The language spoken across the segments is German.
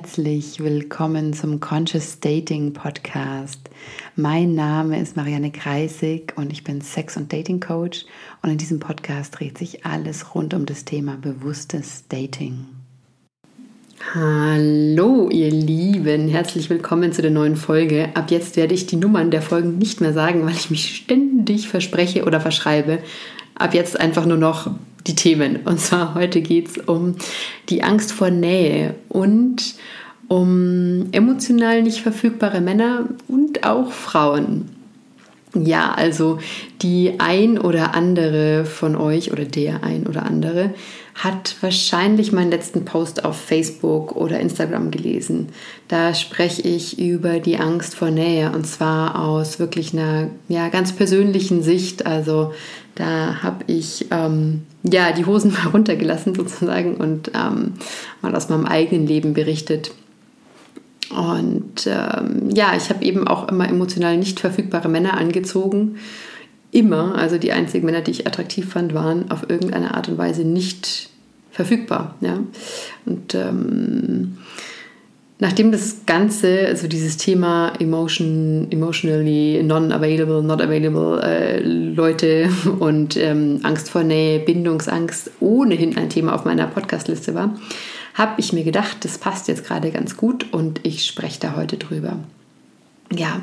herzlich willkommen zum Conscious Dating Podcast. Mein Name ist Marianne Kreisig und ich bin Sex- und Dating Coach und in diesem Podcast dreht sich alles rund um das Thema bewusstes Dating. Hallo ihr Lieben, herzlich willkommen zu der neuen Folge. Ab jetzt werde ich die Nummern der Folgen nicht mehr sagen, weil ich mich ständig verspreche oder verschreibe. Ab jetzt einfach nur noch die Themen. Und zwar heute geht es um die Angst vor Nähe und um emotional nicht verfügbare Männer und auch Frauen. Ja, also die ein oder andere von euch oder der ein oder andere hat wahrscheinlich meinen letzten Post auf Facebook oder Instagram gelesen. Da spreche ich über die Angst vor Nähe und zwar aus wirklich einer ja, ganz persönlichen Sicht. Also da habe ich ähm, ja die Hosen mal runtergelassen sozusagen und ähm, mal aus meinem eigenen Leben berichtet. Und ähm, ja, ich habe eben auch immer emotional nicht verfügbare Männer angezogen. Immer, also die einzigen Männer, die ich attraktiv fand, waren auf irgendeine Art und Weise nicht verfügbar. Ja? Und ähm, nachdem das Ganze, also dieses Thema emotion, emotionally non-available, not available äh, Leute und ähm, Angst vor Nähe, Bindungsangst ohnehin ein Thema auf meiner Podcastliste war, habe ich mir gedacht, das passt jetzt gerade ganz gut und ich spreche da heute drüber. Ja,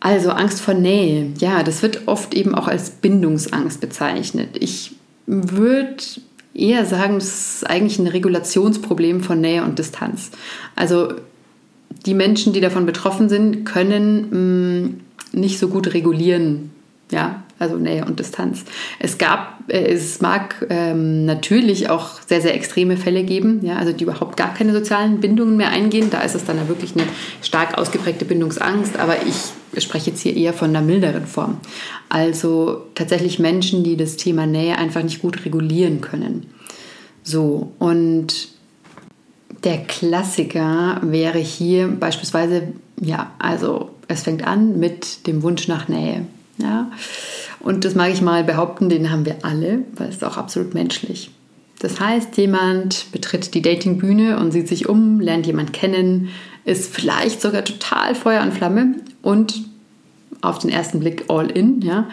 also Angst vor Nähe, ja, das wird oft eben auch als Bindungsangst bezeichnet. Ich würde eher sagen, das ist eigentlich ein Regulationsproblem von Nähe und Distanz. Also die Menschen, die davon betroffen sind, können mh, mm, nicht so gut regulieren, ja, also Nähe und Distanz. Es gab, äh, es mag ähm, natürlich auch sehr, sehr extreme Fälle geben, ja, also die überhaupt gar keine sozialen Bindungen mehr eingehen. Da ist es dann ja wirklich eine stark ausgeprägte Bindungsangst, aber ich spreche jetzt hier eher von einer milderen Form. Also tatsächlich Menschen, die das Thema Nähe einfach nicht gut regulieren können. So, und der Klassiker wäre hier beispielsweise, ja, also es fängt an mit dem Wunsch nach Nähe. Ja? Und das mag ich mal behaupten, den haben wir alle, weil es ist auch absolut menschlich. Das heißt, jemand betritt die Datingbühne und sieht sich um, lernt jemand kennen, ist vielleicht sogar total Feuer und Flamme und auf den ersten Blick all in, ja.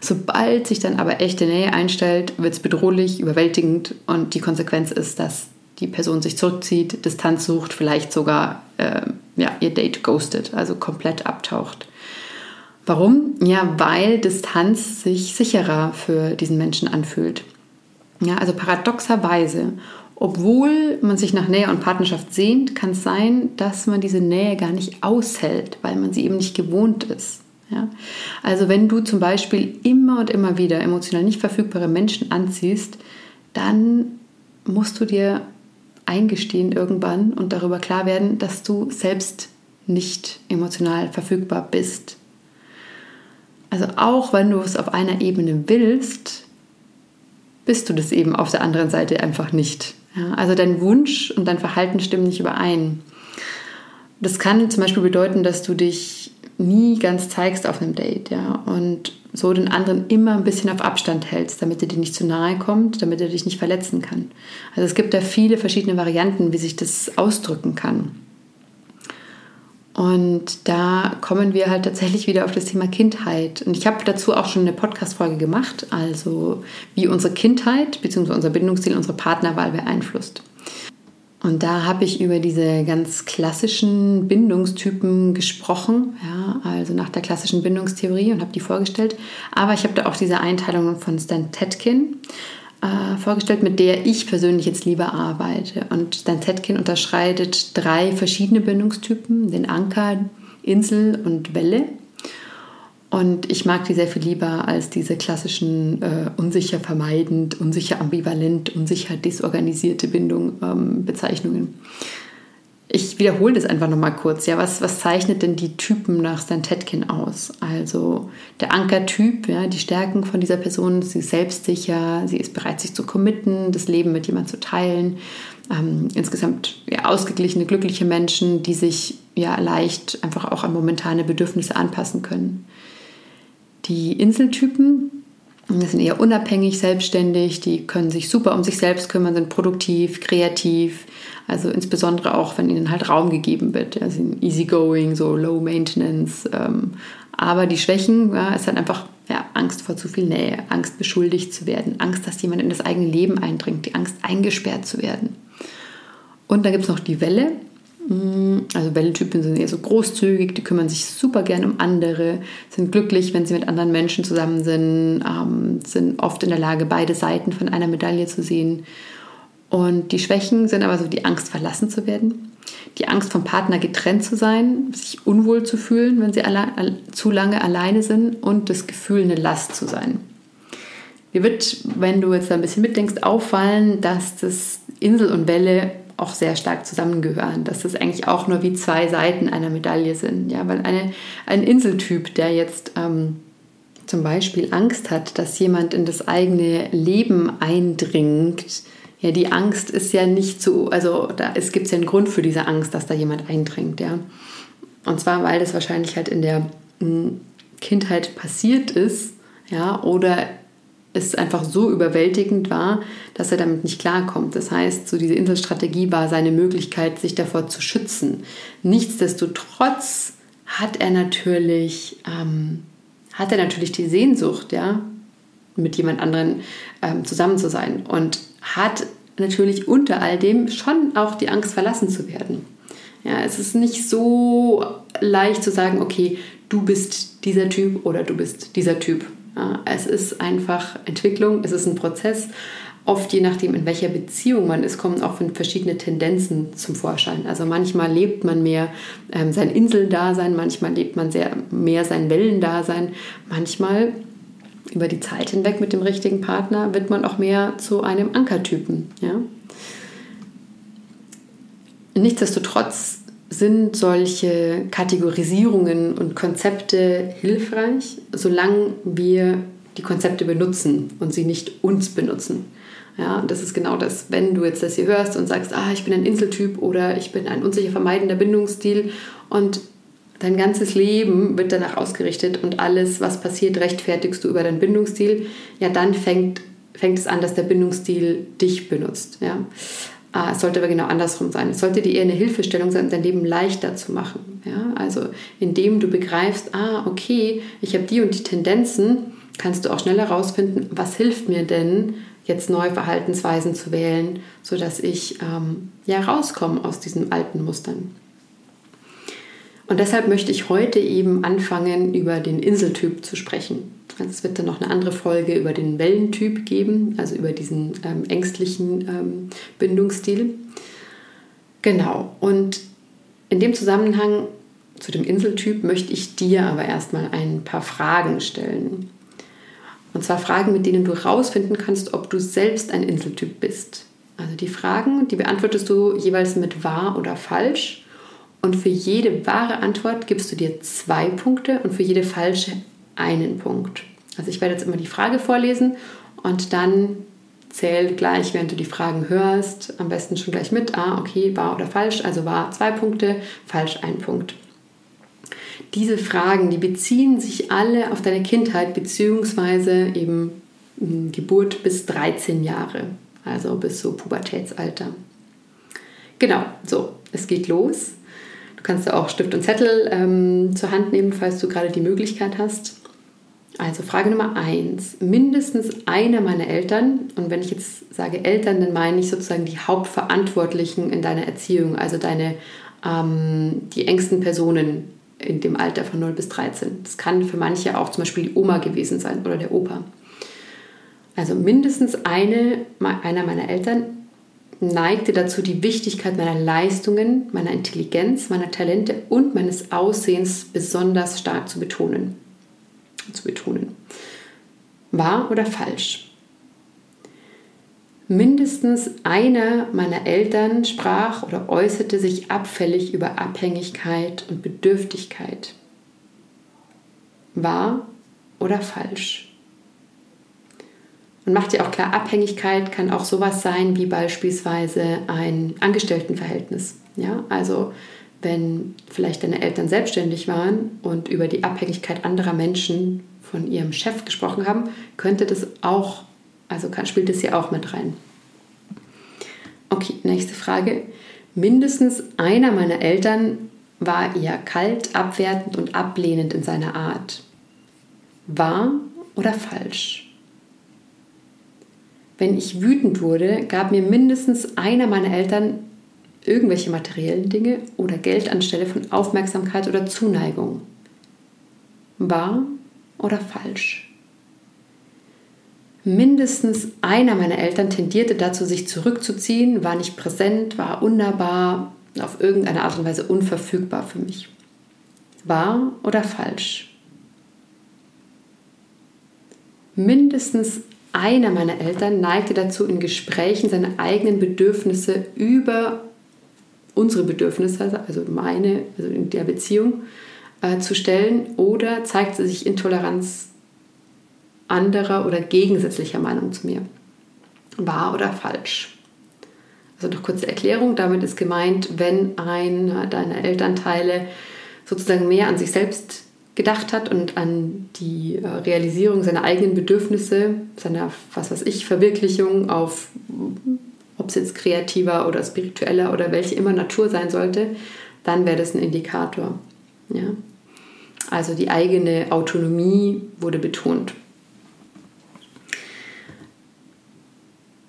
Sobald sich dann aber echte Nähe einstellt, wird es bedrohlich, überwältigend und die Konsequenz ist, dass die Person sich zurückzieht, Distanz sucht, vielleicht sogar äh, ja, ihr Date ghostet, also komplett abtaucht. Warum? Ja, weil Distanz sich sicherer für diesen Menschen anfühlt. Ja, also paradoxerweise, obwohl man sich nach Nähe und Partnerschaft sehnt, kann es sein, dass man diese Nähe gar nicht aushält, weil man sie eben nicht gewohnt ist. Ja? Also wenn du zum Beispiel immer und immer wieder emotional nicht verfügbare Menschen anziehst, dann musst du dir eingestehen irgendwann und darüber klar werden, dass du selbst nicht emotional verfügbar bist. Also auch wenn du es auf einer Ebene willst, bist du das eben auf der anderen Seite einfach nicht. Ja, also dein Wunsch und dein Verhalten stimmen nicht überein. Das kann zum Beispiel bedeuten, dass du dich nie ganz zeigst auf einem Date, ja, und so den anderen immer ein bisschen auf Abstand hältst, damit er dir nicht zu nahe kommt, damit er dich nicht verletzen kann. Also es gibt da viele verschiedene Varianten, wie sich das ausdrücken kann. Und da kommen wir halt tatsächlich wieder auf das Thema Kindheit. Und ich habe dazu auch schon eine Podcast-Folge gemacht, also wie unsere Kindheit bzw. unser Bindungsstil unsere Partnerwahl beeinflusst. Und da habe ich über diese ganz klassischen Bindungstypen gesprochen, ja, also nach der klassischen Bindungstheorie und habe die vorgestellt. Aber ich habe da auch diese Einteilung von Stan Tetkin äh, vorgestellt, mit der ich persönlich jetzt lieber arbeite. Und Stan Tetkin unterscheidet drei verschiedene Bindungstypen, den Anker, Insel und Welle. Und ich mag die sehr viel lieber als diese klassischen äh, unsicher vermeidend, unsicher ambivalent, unsicher desorganisierte Bindung ähm, Bezeichnungen. Ich wiederhole das einfach nochmal kurz. Ja, was, was zeichnet denn die Typen nach Stan Tetkin aus? Also der Ankertyp, ja, die Stärken von dieser Person, sie ist selbstsicher, sie ist bereit, sich zu committen, das Leben mit jemandem zu teilen. Ähm, insgesamt ja, ausgeglichene, glückliche Menschen, die sich ja leicht einfach auch an momentane Bedürfnisse anpassen können. Die Inseltypen, Die sind eher unabhängig, selbstständig, die können sich super um sich selbst kümmern, sind produktiv, kreativ. Also insbesondere auch, wenn ihnen halt Raum gegeben wird. Ja, sind easygoing, so low maintenance. Ähm, aber die Schwächen ja, ist halt einfach ja, Angst vor zu viel Nähe, Angst beschuldigt zu werden, Angst, dass jemand in das eigene Leben eindringt, die Angst eingesperrt zu werden. Und dann gibt es noch die Welle. Mm, also Wellentypen sind eher so großzügig, die kümmern sich super gern um andere, sind glücklich, wenn sie mit anderen Menschen zusammen sind, ähm, sind oft in der Lage, beide Seiten von einer Medaille zu sehen. Und die Schwächen sind aber so die Angst, verlassen zu werden, die Angst vom Partner getrennt zu sein, sich unwohl zu fühlen, wenn sie zu lange alleine sind und das Gefühl, eine Last zu sein. Dir wird, wenn du jetzt ein bisschen mitdenkst, auffallen, dass das Insel und Welle auch sehr stark zusammengehören, dass das eigentlich auch nur wie zwei Seiten einer Medaille sind. Ja, weil eine, ein Inseltyp, der jetzt ähm, zum Beispiel Angst hat, dass jemand in das eigene Leben eindringt, ja, die Angst ist ja nicht so, also da, es gibt ja einen Grund für diese Angst, dass da jemand eindringt, ja. Und zwar, weil das wahrscheinlich halt in der hm, Kindheit passiert ist, ja, oder es einfach so überwältigend war, dass er damit nicht klarkommt. Das heißt, so diese Inselstrategie war seine Möglichkeit, sich davor zu schützen. Nichtsdestotrotz hat er natürlich, ähm, hat er natürlich die Sehnsucht, ja, mit jemand anderen ähm, zusammen zu sein und hat natürlich unter all dem schon auch die Angst, verlassen zu werden. Ja, es ist nicht so leicht zu sagen, okay, du bist dieser Typ oder du bist dieser Typ. Ja, es ist einfach Entwicklung, es ist ein Prozess. Oft je nachdem, in welcher Beziehung man ist, kommen auch verschiedene Tendenzen zum Vorschein. Also manchmal lebt man mehr ähm, sein Inseldasein, manchmal lebt man sehr, mehr sein Wellendasein, manchmal über die Zeit hinweg mit dem richtigen Partner wird man auch mehr zu einem Ankertypen. Ja? Nichtsdestotrotz sind solche Kategorisierungen und Konzepte hilfreich, solange wir die Konzepte benutzen und sie nicht uns benutzen. Ja, das ist genau das, wenn du jetzt das hier hörst und sagst, ah, ich bin ein Inseltyp oder ich bin ein unsicher vermeidender Bindungsstil und dein ganzes Leben wird danach ausgerichtet und alles, was passiert, rechtfertigst du über deinen Bindungsstil, ja, dann fängt, fängt es an, dass der Bindungsstil dich benutzt. Ja. Ah, es sollte aber genau andersrum sein. Es sollte dir eher eine Hilfestellung sein, dein Leben leichter zu machen. Ja? Also indem du begreifst, ah, okay, ich habe die und die Tendenzen, kannst du auch schneller herausfinden, was hilft mir denn, jetzt neue Verhaltensweisen zu wählen, sodass ich ähm, ja rauskomme aus diesen alten Mustern. Und deshalb möchte ich heute eben anfangen, über den Inseltyp zu sprechen. Es wird dann noch eine andere Folge über den Wellentyp geben, also über diesen ähm, ängstlichen ähm, Bindungsstil. Genau, und in dem Zusammenhang zu dem Inseltyp möchte ich dir aber erstmal ein paar Fragen stellen. Und zwar Fragen, mit denen du herausfinden kannst, ob du selbst ein Inseltyp bist. Also die Fragen, die beantwortest du jeweils mit wahr oder falsch. Und für jede wahre Antwort gibst du dir zwei Punkte und für jede falsche einen Punkt. Also ich werde jetzt immer die Frage vorlesen und dann zähl gleich, während du die Fragen hörst, am besten schon gleich mit, ah, okay, wahr oder falsch, also wahr zwei Punkte, falsch ein Punkt. Diese Fragen, die beziehen sich alle auf deine Kindheit beziehungsweise eben hm, Geburt bis 13 Jahre, also bis so Pubertätsalter. Genau, so, es geht los. Du kannst auch Stift und Zettel ähm, zur Hand nehmen, falls du gerade die Möglichkeit hast. Also Frage Nummer eins. Mindestens einer meiner Eltern, und wenn ich jetzt sage Eltern, dann meine ich sozusagen die Hauptverantwortlichen in deiner Erziehung, also deine, ähm, die engsten Personen in dem Alter von 0 bis 13. Das kann für manche auch zum Beispiel die Oma gewesen sein oder der Opa. Also mindestens eine, einer meiner Eltern neigte dazu, die Wichtigkeit meiner Leistungen, meiner Intelligenz, meiner Talente und meines Aussehens besonders stark zu betonen zu betonen. Wahr oder falsch? Mindestens einer meiner Eltern sprach oder äußerte sich abfällig über Abhängigkeit und Bedürftigkeit. Wahr oder falsch? Und macht dir auch klar, Abhängigkeit kann auch sowas sein wie beispielsweise ein Angestelltenverhältnis. Ja, also wenn vielleicht deine Eltern selbstständig waren und über die Abhängigkeit anderer Menschen von ihrem Chef gesprochen haben, könnte das auch, also kann, spielt das hier auch mit rein. Okay, nächste Frage. Mindestens einer meiner Eltern war eher kalt, abwertend und ablehnend in seiner Art. Wahr oder falsch? Wenn ich wütend wurde, gab mir mindestens einer meiner Eltern irgendwelche materiellen Dinge oder Geld anstelle von Aufmerksamkeit oder Zuneigung. Wahr oder falsch? Mindestens einer meiner Eltern tendierte dazu, sich zurückzuziehen, war nicht präsent, war unnahbar, auf irgendeine Art und Weise unverfügbar für mich. Wahr oder falsch? Mindestens einer meiner Eltern neigte dazu, in Gesprächen seine eigenen Bedürfnisse über unsere Bedürfnisse, also meine, also in der Beziehung, äh, zu stellen oder zeigte sich Intoleranz anderer oder gegensätzlicher Meinung zu mir. Wahr oder falsch? Also noch kurze Erklärung, damit ist gemeint, wenn einer deiner Elternteile sozusagen mehr an sich selbst gedacht hat und an die äh, Realisierung seiner eigenen Bedürfnisse, seiner, was weiß ich, Verwirklichung auf, ob es jetzt kreativer oder spiritueller oder welche immer Natur sein sollte, dann wäre das ein Indikator. Ja? Also die eigene Autonomie wurde betont.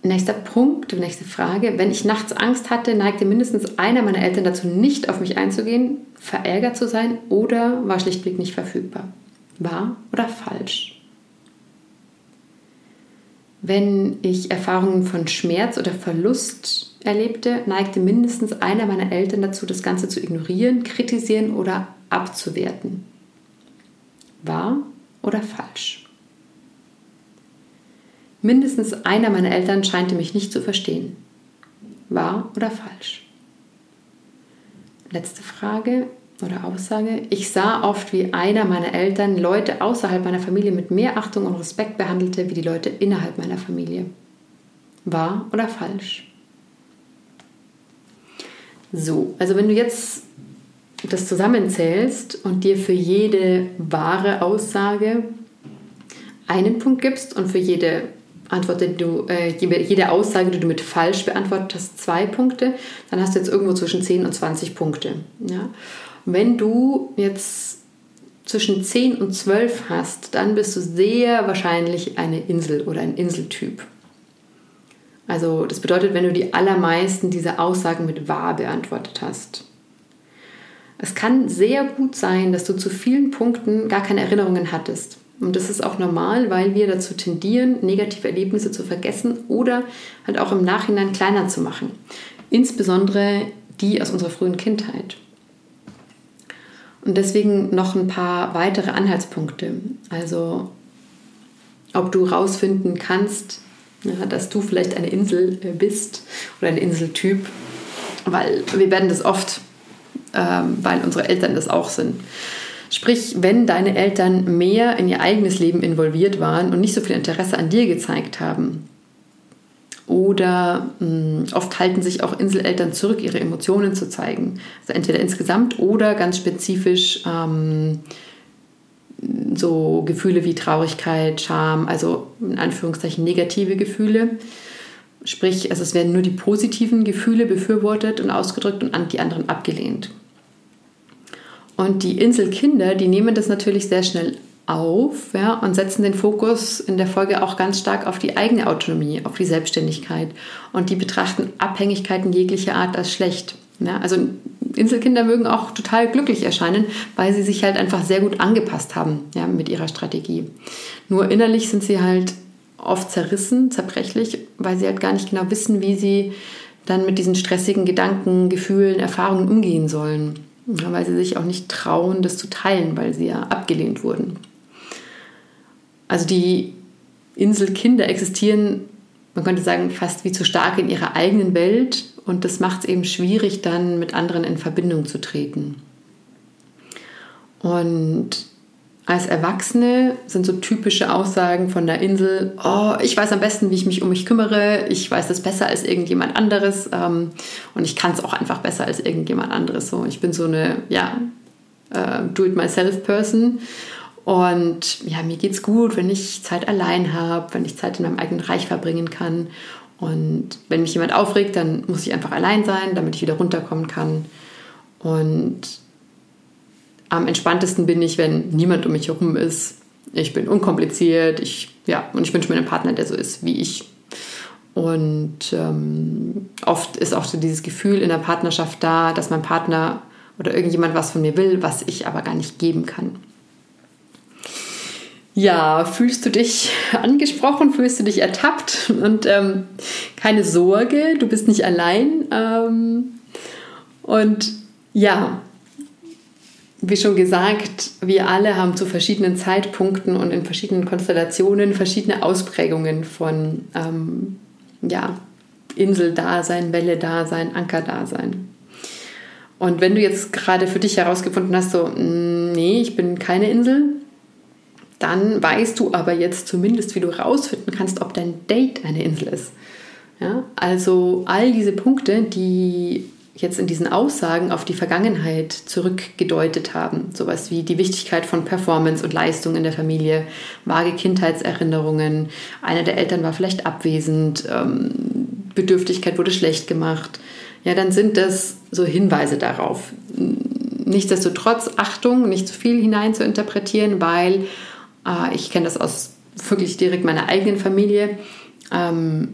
Nächster Punkt, nächste Frage. Wenn ich nachts Angst hatte, neigte mindestens einer meiner Eltern dazu, nicht auf mich einzugehen, verärgert zu sein oder war schlichtweg nicht verfügbar. Wahr oder falsch? Wenn ich Erfahrungen von Schmerz oder Verlust erlebte, neigte mindestens einer meiner Eltern dazu, das Ganze zu ignorieren, kritisieren oder abzuwerten. Wahr oder falsch? Mindestens einer meiner Eltern scheinte mich nicht zu verstehen. Wahr oder falsch? Letzte Frage oder Aussage. Ich sah oft, wie einer meiner Eltern Leute außerhalb meiner Familie mit mehr Achtung und Respekt behandelte wie die Leute innerhalb meiner Familie. Wahr oder falsch? So, also wenn du jetzt das zusammenzählst und dir für jede wahre Aussage einen Punkt gibst und für jede Antwort, du, äh, jede Aussage, die du mit falsch beantwortet hast, zwei Punkte, dann hast du jetzt irgendwo zwischen 10 und 20 Punkte. Ja? Wenn du jetzt zwischen 10 und 12 hast, dann bist du sehr wahrscheinlich eine Insel oder ein Inseltyp. Also das bedeutet, wenn du die allermeisten dieser Aussagen mit wahr beantwortet hast. Es kann sehr gut sein, dass du zu vielen Punkten gar keine Erinnerungen hattest. Und das ist auch normal, weil wir dazu tendieren, negative Erlebnisse zu vergessen oder halt auch im Nachhinein kleiner zu machen. Insbesondere die aus unserer frühen Kindheit. Und deswegen noch ein paar weitere Anhaltspunkte. Also, ob du rausfinden kannst, ja, dass du vielleicht eine Insel äh, bist oder ein Inseltyp, weil wir werden das oft, ähm, weil unsere Eltern das auch sind. Sprich, wenn deine Eltern mehr in ihr eigenes Leben involviert waren und nicht so viel Interesse an dir gezeigt haben, oder mh, hm, oft halten sich auch Inseleltern zurück, ihre Emotionen zu zeigen. Also entweder insgesamt oder ganz spezifisch ähm, so Gefühle wie Traurigkeit, Scham, also in Anführungszeichen negative Gefühle. Sprich, also es werden nur die positiven Gefühle befürwortet und ausgedrückt und die anderen abgelehnt. Und die Inselkinder, die nehmen das natürlich sehr schnell auf ja, und setzen den Fokus in der Folge auch ganz stark auf die eigene Autonomie, auf die Selbstständigkeit. Und die betrachten Abhängigkeiten jeglicher Art als schlecht. Ja, also Inselkinder mögen auch total glücklich erscheinen, weil sie sich halt einfach sehr gut angepasst haben ja, mit ihrer Strategie. Nur innerlich sind sie halt oft zerrissen, zerbrechlich, weil sie halt gar nicht genau wissen, wie sie dann mit diesen stressigen Gedanken, Gefühlen, Erfahrungen umgehen sollen weil sie sich auch nicht trauen, das zu teilen, weil sie ja abgelehnt wurden. Also die Inselkinder existieren, man könnte sagen, fast wie zu stark in ihrer eigenen Welt und das macht es eben schwierig, dann mit anderen in Verbindung zu treten. Und als Erwachsene sind so typische Aussagen von der Insel, oh, ich weiß am besten, wie ich mich um mich kümmere, ich weiß das besser als irgendjemand anderes ähm, und ich kann es auch einfach besser als irgendjemand anderes. So, ich bin so eine, ja, äh, Do-it-myself-Person und ja, mir geht's gut, wenn ich Zeit allein habe, wenn ich Zeit in meinem eigenen Reich verbringen kann. Und wenn mich jemand aufregt, dann muss ich einfach allein sein, damit ich wieder runterkommen kann. Und am entspanntesten bin ich, wenn niemand um mich herum ist. Ich bin unkompliziert, ich, ja, und ich wünsche mir einen Partner, der so ist wie ich. Und ähm, oft ist auch so dieses Gefühl in der Partnerschaft da, dass mein Partner oder irgendjemand was von mir will, was ich aber gar nicht geben kann. Ja, fühlst du dich angesprochen, fühlst du dich ertappt und ähm, keine Sorge, du bist nicht allein. Ähm, und ja, wie schon gesagt, wir alle haben zu verschiedenen Zeitpunkten und in verschiedenen Konstellationen verschiedene Ausprägungen von ähm, ja, Insel-Dasein, Welle-Dasein, Anker-Dasein. Und wenn du jetzt gerade für dich herausgefunden hast, so, mm, nee, ich bin keine Insel, dann weißt du aber jetzt zumindest, wie du herausfinden kannst, ob dein Date eine Insel ist. Ja? Also all diese Punkte, die jetzt in diesen Aussagen auf die Vergangenheit zurückgedeutet haben. Sowas wie die Wichtigkeit von Performance und Leistung in der Familie, vage Kindheitserinnerungen, einer der Eltern war vielleicht abwesend, ähm, Bedürftigkeit wurde schlecht gemacht. Ja, dann sind das so Hinweise darauf. Nichtsdestotrotz Achtung, nicht zu viel hinein zu interpretieren, weil äh, ich kenne das aus wirklich direkt meiner eigenen Familie. Ähm,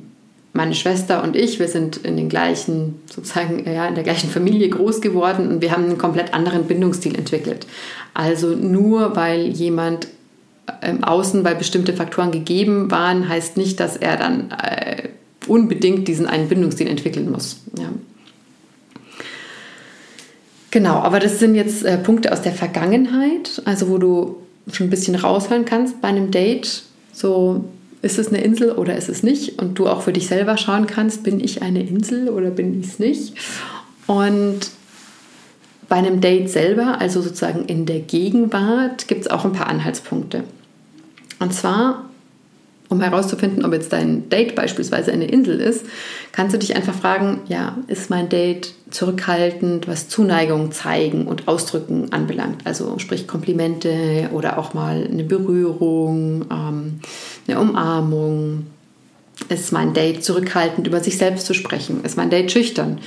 meine Schwester und ich, wir sind in den gleichen, sozusagen, ja, in der gleichen Familie groß geworden und wir haben einen komplett anderen Bindungsstil entwickelt. Also nur weil jemand im Außen, weil bestimmte Faktoren gegeben waren, heißt nicht, dass er dann äh, unbedingt diesen einen Bindungsstil entwickeln muss. Ja. Genau, aber das sind jetzt äh, Punkte aus der Vergangenheit, also wo du schon ein bisschen raushören kannst bei einem Date, so ist es eine Insel oder ist es nicht? Und du auch für dich selber schauen kannst, bin ich eine Insel oder bin ich es nicht? Und bei einem Date selber, also sozusagen in der Gegenwart, gibt es auch ein paar Anhaltspunkte. Und zwar um herauszufinden, ob jetzt dein Date beispielsweise eine Insel ist, kannst du dich einfach fragen, ja, ist mein Date zurückhaltend, was Zuneigung zeigen und ausdrücken anbelangt? Also sprich Komplimente oder auch mal eine Berührung, ähm, eine Umarmung. Ist mein Date zurückhaltend, über sich selbst zu sprechen? Ist mein Date schüchtern?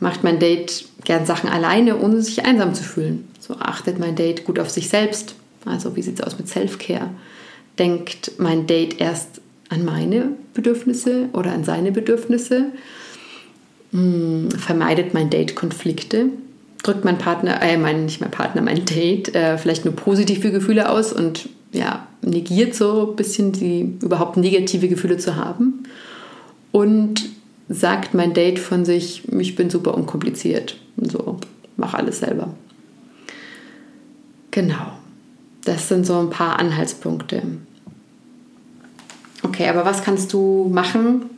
Macht mein Date gern Sachen alleine, ohne sich einsam zu fühlen? So achtet mein Date gut auf sich selbst? Also wie sieht es aus mit Self-Care? denkt mein Date erst an meine Bedürfnisse oder an seine Bedürfnisse? Hm, vermeidet mein Date Konflikte? Drückt mein Partner, äh, mein, nicht mein Partner, mein Date äh, vielleicht nur positive Gefühle aus und ja, negiert so ein bisschen die überhaupt negative Gefühle zu haben? Und sagt mein Date von sich, ich bin super unkompliziert und so, mach alles selber. Genau. Das sind so ein paar Anhaltspunkte. Okay, aber was kannst du machen,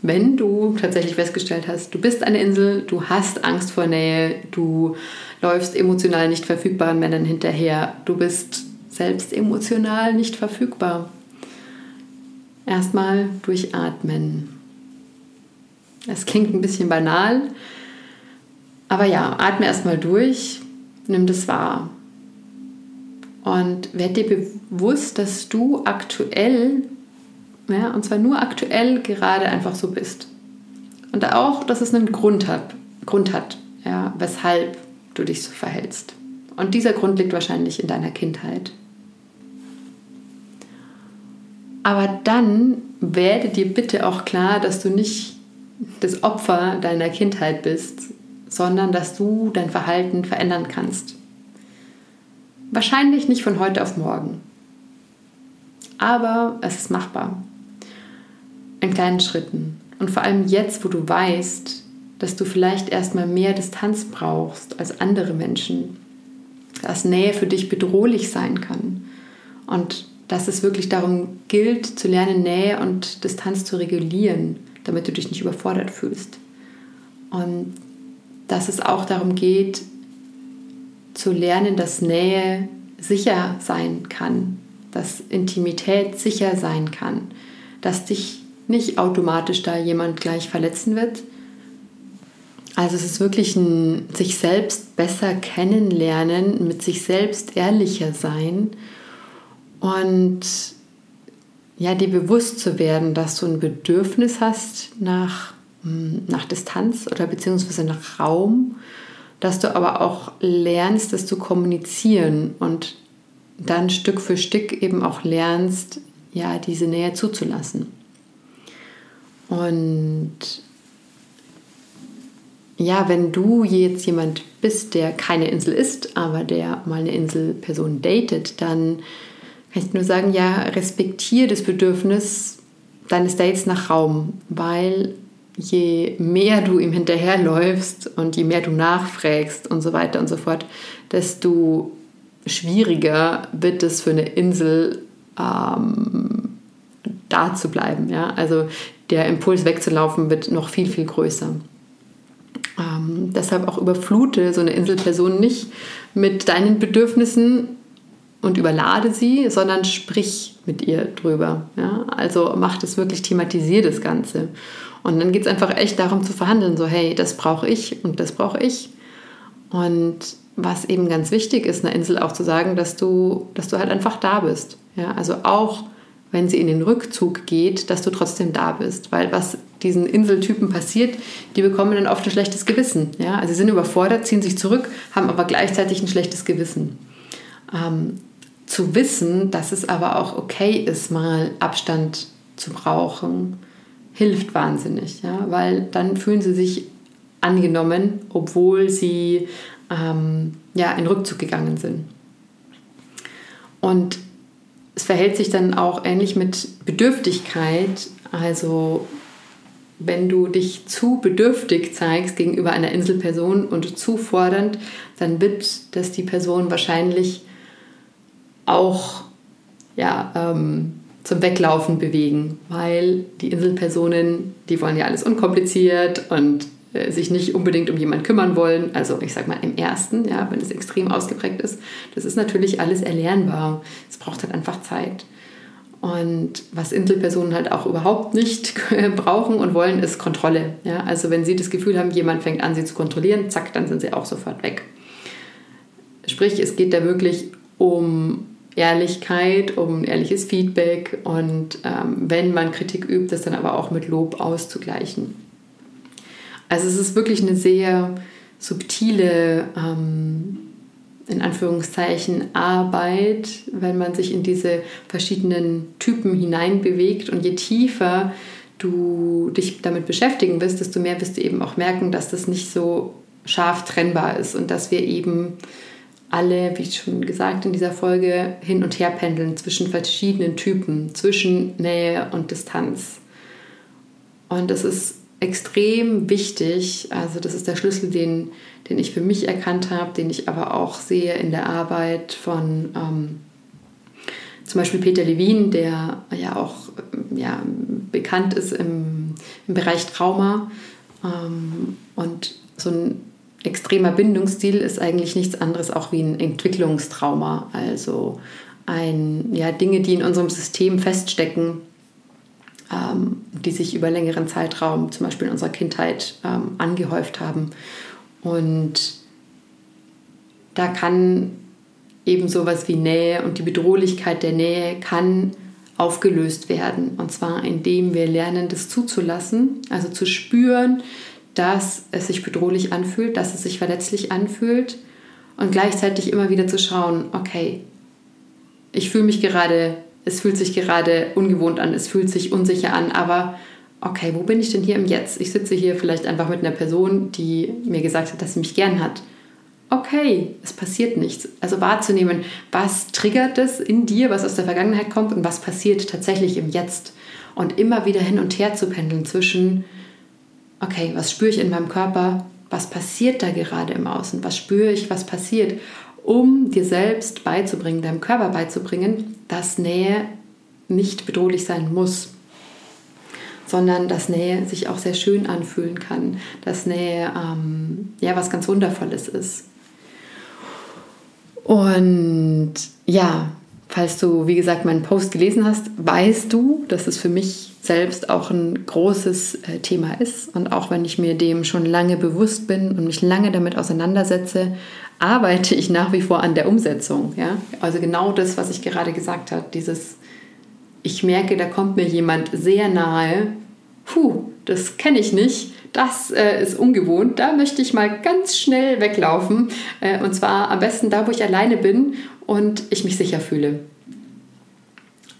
wenn du tatsächlich festgestellt hast, du bist eine Insel, du hast Angst vor Nähe, du läufst emotional nicht verfügbaren Männern hinterher, du bist selbst emotional nicht verfügbar? Erstmal durchatmen. Es klingt ein bisschen banal, aber ja, atme erstmal durch, nimm das wahr. Und werd dir bewusst, dass du aktuell, ja, und zwar nur aktuell gerade einfach so bist. Und auch, dass es einen Grund hat, Grund hat ja, weshalb du dich so verhältst. Und dieser Grund liegt wahrscheinlich in deiner Kindheit. Aber dann werde dir bitte auch klar, dass du nicht das Opfer deiner Kindheit bist, sondern dass du dein Verhalten verändern kannst. Wahrscheinlich nicht von heute auf morgen. Aber es ist machbar. In kleinen Schritten. Und vor allem jetzt, wo du weißt, dass du vielleicht erstmal mehr Distanz brauchst als andere Menschen. Dass Nähe für dich bedrohlich sein kann. Und dass es wirklich darum gilt, zu lernen, Nähe und Distanz zu regulieren, damit du dich nicht überfordert fühlst. Und dass es auch darum geht, zu lernen, dass Nähe sicher sein kann, dass Intimität sicher sein kann, dass dich nicht automatisch da jemand gleich verletzen wird. Also es ist wirklich ein sich selbst besser kennenlernen, mit sich selbst ehrlicher sein und ja, dir bewusst zu werden, dass du ein Bedürfnis hast nach, hm, nach Distanz oder beziehungsweise nach Raum, dass du aber auch lernst, das zu kommunizieren und dann Stück für Stück eben auch lernst, ja, diese Nähe zuzulassen. Und ja, wenn du jetzt jemand bist, der keine Insel ist, aber der mal eine Inselperson datet, dann kann ich nur sagen, ja, respektiere das Bedürfnis deines Dates nach Raum, weil je mehr du ihm hinterherläufst und je mehr du nachfragst und so weiter und so fort, desto schwieriger wird es für eine Insel ähm, da zu bleiben. Ja? Also der Impuls wegzulaufen wird noch viel, viel größer. Ähm, deshalb auch überflute so eine Inselperson nicht mit deinen Bedürfnissen und überlade sie, sondern sprich mit ihr drüber. Ja? Also mach das wirklich, thematisier das Ganze. Und dann geht es einfach echt darum zu verhandeln, so hey, das brauche ich und das brauche ich. Und was eben ganz wichtig ist, einer Insel auch zu sagen, dass du, dass du halt einfach da bist. Ja? Also auch wenn sie in den Rückzug geht, dass du trotzdem da bist. Weil was diesen Inseltypen passiert, die bekommen dann oft ein schlechtes Gewissen. Ja? Also sie sind überfordert, ziehen sich zurück, haben aber gleichzeitig ein schlechtes Gewissen. Ähm, zu wissen, dass es aber auch okay ist, mal Abstand zu brauchen, hilft wahnsinnig, ja? weil dann fühlen sie sich angenommen, obwohl sie ähm, ja, in Rückzug gegangen sind. Und es verhält sich dann auch ähnlich mit Bedürftigkeit. Also wenn du dich zu bedürftig zeigst gegenüber einer Inselperson und zu fordernd, dann wird das die Person wahrscheinlich auch ja, ähm, zum Weglaufen bewegen, weil die Inselpersonen, die wollen ja alles unkompliziert und sich nicht unbedingt um jemanden kümmern wollen. Also ich sag mal im ersten, ja, wenn es extrem ausgeprägt ist, das ist natürlich alles erlernbar. Es braucht halt einfach Zeit. Und was Inselpersonen halt auch überhaupt nicht brauchen und wollen, ist Kontrolle. Ja? Also wenn sie das Gefühl haben, jemand fängt an, sie zu kontrollieren, zack, dann sind sie auch sofort weg. Sprich, es geht da wirklich um Ehrlichkeit, um ehrliches Feedback und ähm, wenn man Kritik übt, das dann aber auch mit Lob auszugleichen. Also es ist wirklich eine sehr subtile, ähm, in Anführungszeichen, Arbeit, wenn man sich in diese verschiedenen Typen hineinbewegt. Und je tiefer du dich damit beschäftigen wirst, desto mehr wirst du eben auch merken, dass das nicht so scharf trennbar ist und dass wir eben alle, wie schon gesagt in dieser Folge, hin und her pendeln zwischen verschiedenen Typen, zwischen Nähe und Distanz. Und das ist extrem wichtig. Also das ist der Schlüssel, den, den ich für mich erkannt habe, den ich aber auch sehe in der Arbeit von ähm, zum Beispiel Peter Levin, der ja auch ja, bekannt ist im, im Bereich Trauma. Ähm, und so ein extremer Bindungsstil ist eigentlich nichts anderes auch wie ein Entwicklungstrauma. Also ein, ja, Dinge, die in unserem System feststecken, ähm, die sich über längeren Zeitraum, zum Beispiel in unserer Kindheit, ähm, angehäuft haben. Und da kann eben sowas wie Nähe und die Bedrohlichkeit der Nähe kann aufgelöst werden. Und zwar indem wir lernen, das zuzulassen, also zu spüren, dass es sich bedrohlich anfühlt, dass es sich verletzlich anfühlt und gleichzeitig immer wieder zu schauen, okay, ich fühle mich gerade, es fühlt sich gerade ungewohnt an, es fühlt sich unsicher an, aber okay, wo bin ich denn hier im Jetzt? Ich sitze hier vielleicht einfach mit einer Person, die mir gesagt hat, dass sie mich gern hat. Okay, es passiert nichts. Also wahrzunehmen, was triggert es in dir, was aus der Vergangenheit kommt und was passiert tatsächlich im Jetzt. Und immer wieder hin und her zu pendeln zwischen, okay, was spüre ich in meinem Körper, was passiert da gerade im Außen, was spüre ich, was passiert, um dir selbst beizubringen, deinem Körper beizubringen, dass Nähe nicht bedrohlich sein muss, sondern dass Nähe sich auch sehr schön anfühlen kann, dass Nähe ähm, ja was ganz Wundervolles ist. Und ja, falls du, wie gesagt, meinen Post gelesen hast, weißt du, dass es für mich selbst auch ein großes äh, Thema ist. Und auch wenn ich mir dem schon lange bewusst bin und mich lange damit auseinandersetze, arbeite ich nach wie vor an der Umsetzung. Ja? Also genau das, was ich gerade gesagt habe, dieses, ich merke, da kommt mir jemand sehr nahe, puh, das kenne ich nicht, das äh, ist ungewohnt, da möchte ich mal ganz schnell weglaufen. Äh, und zwar am besten da, wo ich alleine bin und ich mich sicher fühle.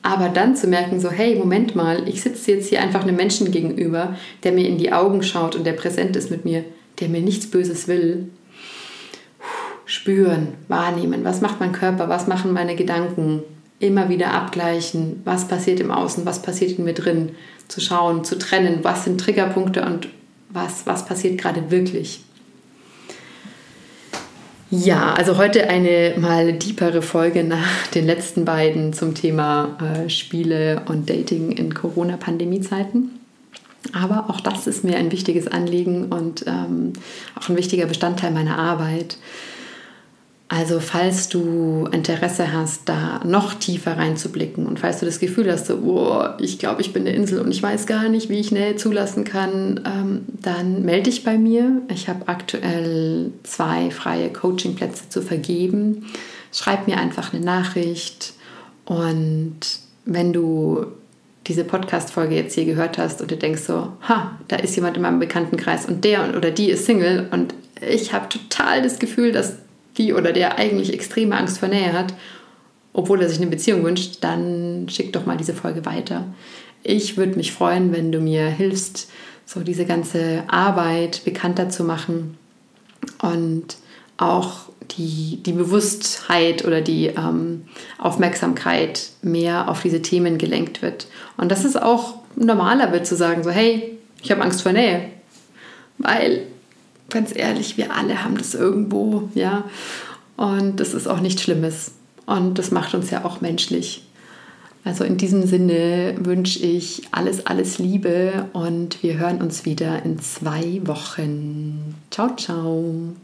Aber dann zu merken, so, hey, Moment mal, ich sitze jetzt hier einfach einem Menschen gegenüber, der mir in die Augen schaut und der präsent ist mit mir, der mir nichts Böses will. Spüren, wahrnehmen, was macht mein Körper, was machen meine Gedanken, immer wieder abgleichen, was passiert im Außen, was passiert in mir drin, zu schauen, zu trennen, was sind Triggerpunkte und was, was passiert gerade wirklich. Ja, also heute eine mal deepere Folge nach den letzten beiden zum Thema äh, Spiele und Dating in Corona-Pandemie-Zeiten. Aber auch das ist mir ein wichtiges Anliegen und ähm, auch ein wichtiger Bestandteil meiner Arbeit. Also falls du Interesse hast, da noch tiefer reinzublicken und falls du das Gefühl hast, so, oh, ich glaube, ich bin eine Insel und ich weiß gar nicht, wie ich Nähe zulassen kann, ähm, dann melde dich bei mir. Ich habe aktuell zwei freie Coachingplätze zu vergeben. Schreib mir einfach eine Nachricht und wenn du diese Podcast-Folge jetzt hier gehört hast und du denkst so, ha, da ist jemand in meinem Bekanntenkreis und der oder die ist Single und ich habe total das Gefühl, dass die oder der eigentlich extreme Angst vor Nähe hat, obwohl er sich eine Beziehung wünscht, dann schick doch mal diese Folge weiter. Ich würde mich freuen, wenn du mir hilfst, so diese ganze Arbeit bekannter zu machen und auch die, die Bewusstheit oder die ähm, Aufmerksamkeit mehr auf diese Themen gelenkt wird. Und dass es auch normaler wird zu sagen, so hey, ich habe Angst vor Nähe. Weil ganz ehrlich, wir alle haben das irgendwo, ja. Und das ist auch nichts Schlimmes. Und das macht uns ja auch menschlich. Also in diesem Sinne wünsche ich alles, alles Liebe und wir hören uns wieder in zwei Wochen. Ciao, ciao.